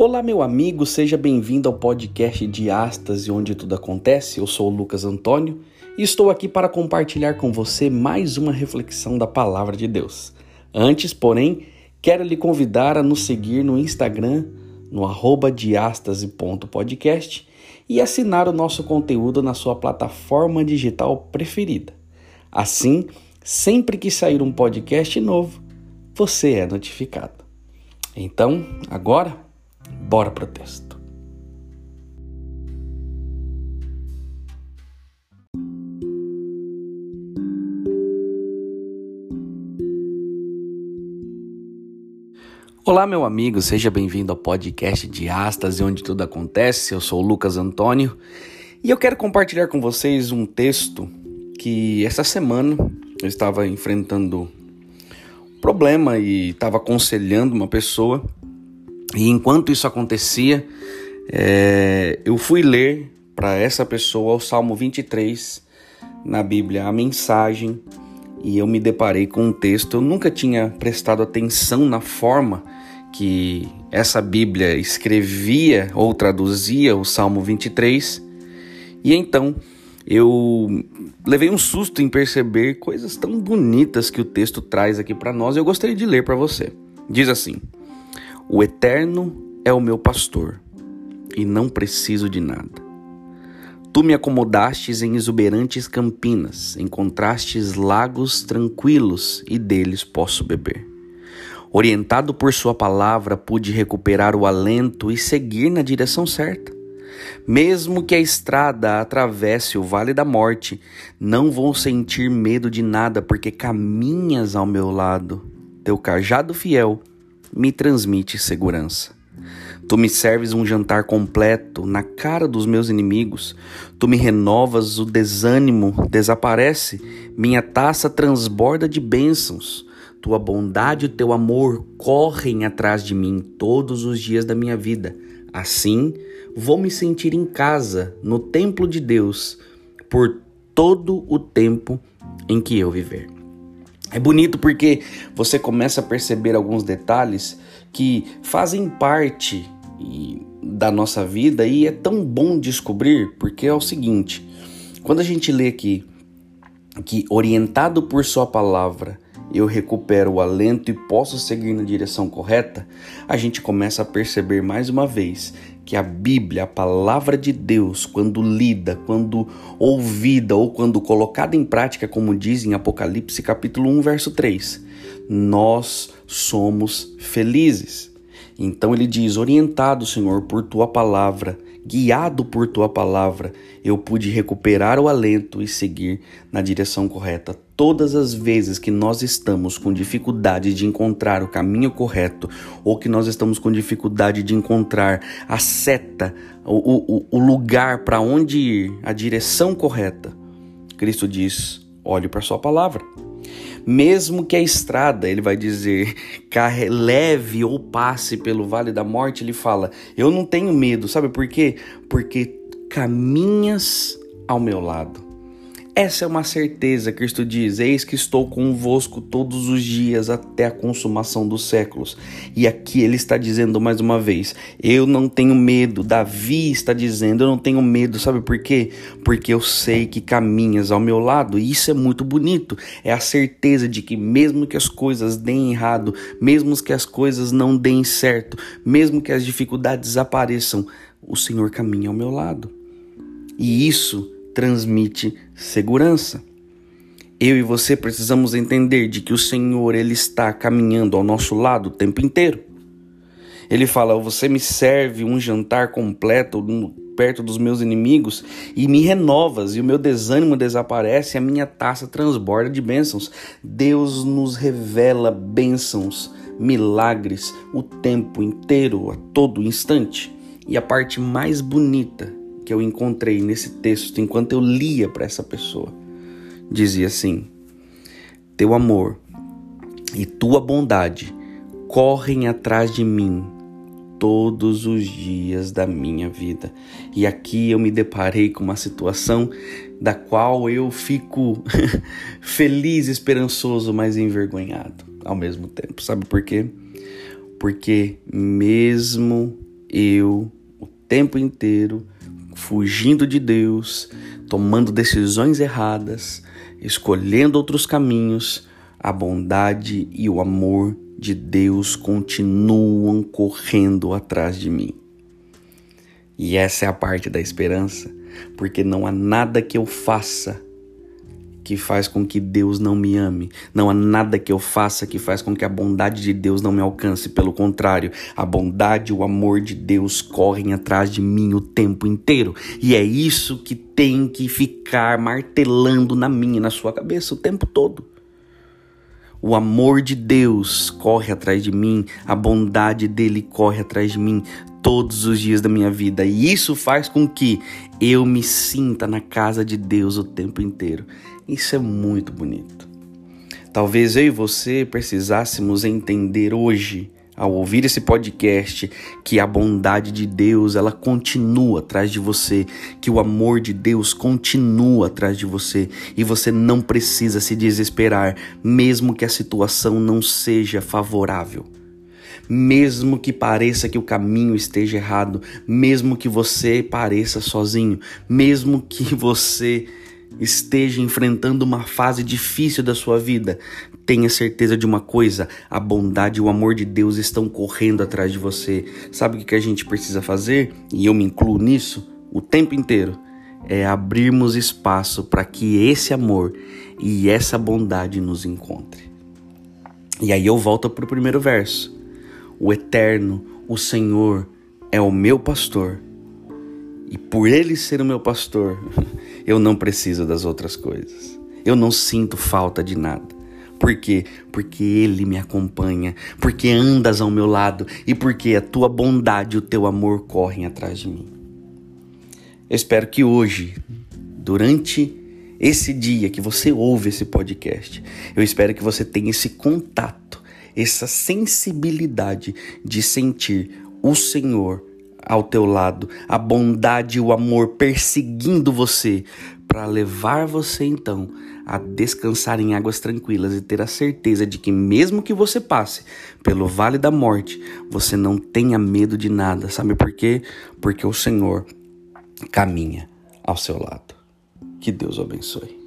Olá, meu amigo, seja bem-vindo ao podcast de Astas onde tudo acontece. Eu sou o Lucas Antônio e estou aqui para compartilhar com você mais uma reflexão da palavra de Deus. Antes, porém, quero lhe convidar a nos seguir no Instagram, no arroba diastase.podcast e assinar o nosso conteúdo na sua plataforma digital preferida. Assim, sempre que sair um podcast novo, você é notificado. Então, agora Bora pro texto. Olá, meu amigo, seja bem-vindo ao podcast de Astas, onde tudo acontece. Eu sou o Lucas Antônio e eu quero compartilhar com vocês um texto que essa semana eu estava enfrentando um problema e estava aconselhando uma pessoa e enquanto isso acontecia, é, eu fui ler para essa pessoa o Salmo 23 na Bíblia, a mensagem, e eu me deparei com um texto. Eu nunca tinha prestado atenção na forma que essa Bíblia escrevia ou traduzia o Salmo 23, e então eu levei um susto em perceber coisas tão bonitas que o texto traz aqui para nós. Eu gostaria de ler para você. Diz assim: o Eterno é o meu pastor, e não preciso de nada. Tu me acomodastes em exuberantes campinas, encontrastes lagos tranquilos, e deles posso beber. Orientado por Sua palavra, pude recuperar o alento e seguir na direção certa. Mesmo que a estrada atravesse o vale da morte, não vou sentir medo de nada, porque caminhas ao meu lado. Teu cajado fiel me transmite segurança. Tu me serves um jantar completo na cara dos meus inimigos. Tu me renovas, o desânimo desaparece, minha taça transborda de bênçãos. Tua bondade e teu amor correm atrás de mim todos os dias da minha vida. Assim, vou me sentir em casa, no templo de Deus, por todo o tempo em que eu viver. É bonito porque você começa a perceber alguns detalhes que fazem parte da nossa vida e é tão bom descobrir porque é o seguinte: quando a gente lê aqui que orientado por Sua palavra eu recupero o alento e posso seguir na direção correta, a gente começa a perceber mais uma vez que a Bíblia, a palavra de Deus, quando lida, quando ouvida ou quando colocada em prática, como diz em Apocalipse capítulo 1, verso 3, nós somos felizes. Então ele diz: Orientado, Senhor, por tua palavra, guiado por tua palavra, eu pude recuperar o alento e seguir na direção correta. Todas as vezes que nós estamos com dificuldade de encontrar o caminho correto, ou que nós estamos com dificuldade de encontrar a seta, o, o, o lugar para onde ir, a direção correta, Cristo diz: olhe para Sua palavra. Mesmo que a estrada, ele vai dizer, carre, leve ou passe pelo vale da morte, ele fala: Eu não tenho medo, sabe por quê? Porque caminhas ao meu lado. Essa é uma certeza, Cristo diz: Eis que estou convosco todos os dias até a consumação dos séculos. E aqui ele está dizendo mais uma vez: Eu não tenho medo. Davi está dizendo: Eu não tenho medo. Sabe por quê? Porque eu sei que caminhas ao meu lado. E isso é muito bonito. É a certeza de que, mesmo que as coisas deem errado, mesmo que as coisas não deem certo, mesmo que as dificuldades apareçam, o Senhor caminha ao meu lado. E isso transmite segurança. Eu e você precisamos entender de que o Senhor ele está caminhando ao nosso lado o tempo inteiro. Ele fala: "Você me serve um jantar completo perto dos meus inimigos e me renovas e o meu desânimo desaparece, e a minha taça transborda de bênçãos". Deus nos revela bênçãos, milagres o tempo inteiro, a todo instante. E a parte mais bonita que eu encontrei nesse texto enquanto eu lia para essa pessoa. Dizia assim: Teu amor e tua bondade correm atrás de mim todos os dias da minha vida. E aqui eu me deparei com uma situação da qual eu fico feliz, esperançoso, mas envergonhado ao mesmo tempo. Sabe por quê? Porque mesmo eu, o tempo inteiro, fugindo de Deus, tomando decisões erradas, escolhendo outros caminhos, a bondade e o amor de Deus continuam correndo atrás de mim. E essa é a parte da esperança, porque não há nada que eu faça que faz com que Deus não me ame. Não há nada que eu faça que faz com que a bondade de Deus não me alcance. Pelo contrário, a bondade e o amor de Deus correm atrás de mim o tempo inteiro. E é isso que tem que ficar martelando na minha e na sua cabeça o tempo todo. O amor de Deus corre atrás de mim, a bondade dele corre atrás de mim todos os dias da minha vida. E isso faz com que eu me sinta na casa de Deus o tempo inteiro. Isso é muito bonito. Talvez eu e você precisássemos entender hoje, ao ouvir esse podcast, que a bondade de Deus, ela continua atrás de você, que o amor de Deus continua atrás de você e você não precisa se desesperar, mesmo que a situação não seja favorável. Mesmo que pareça que o caminho esteja errado, mesmo que você pareça sozinho, mesmo que você esteja enfrentando uma fase difícil da sua vida, tenha certeza de uma coisa: a bondade e o amor de Deus estão correndo atrás de você. Sabe o que a gente precisa fazer? E eu me incluo nisso o tempo inteiro. É abrirmos espaço para que esse amor e essa bondade nos encontre. E aí eu volto para o primeiro verso. O Eterno, o Senhor, é o meu pastor. E por ele ser o meu pastor, eu não preciso das outras coisas. Eu não sinto falta de nada. Por quê? Porque Ele me acompanha, porque andas ao meu lado e porque a tua bondade e o teu amor correm atrás de mim. Eu espero que hoje, durante esse dia que você ouve esse podcast, eu espero que você tenha esse contato, essa sensibilidade de sentir o Senhor ao teu lado, a bondade e o amor perseguindo você, para levar você então a descansar em águas tranquilas e ter a certeza de que, mesmo que você passe pelo vale da morte, você não tenha medo de nada. Sabe por quê? Porque o Senhor caminha ao seu lado. Que Deus o abençoe.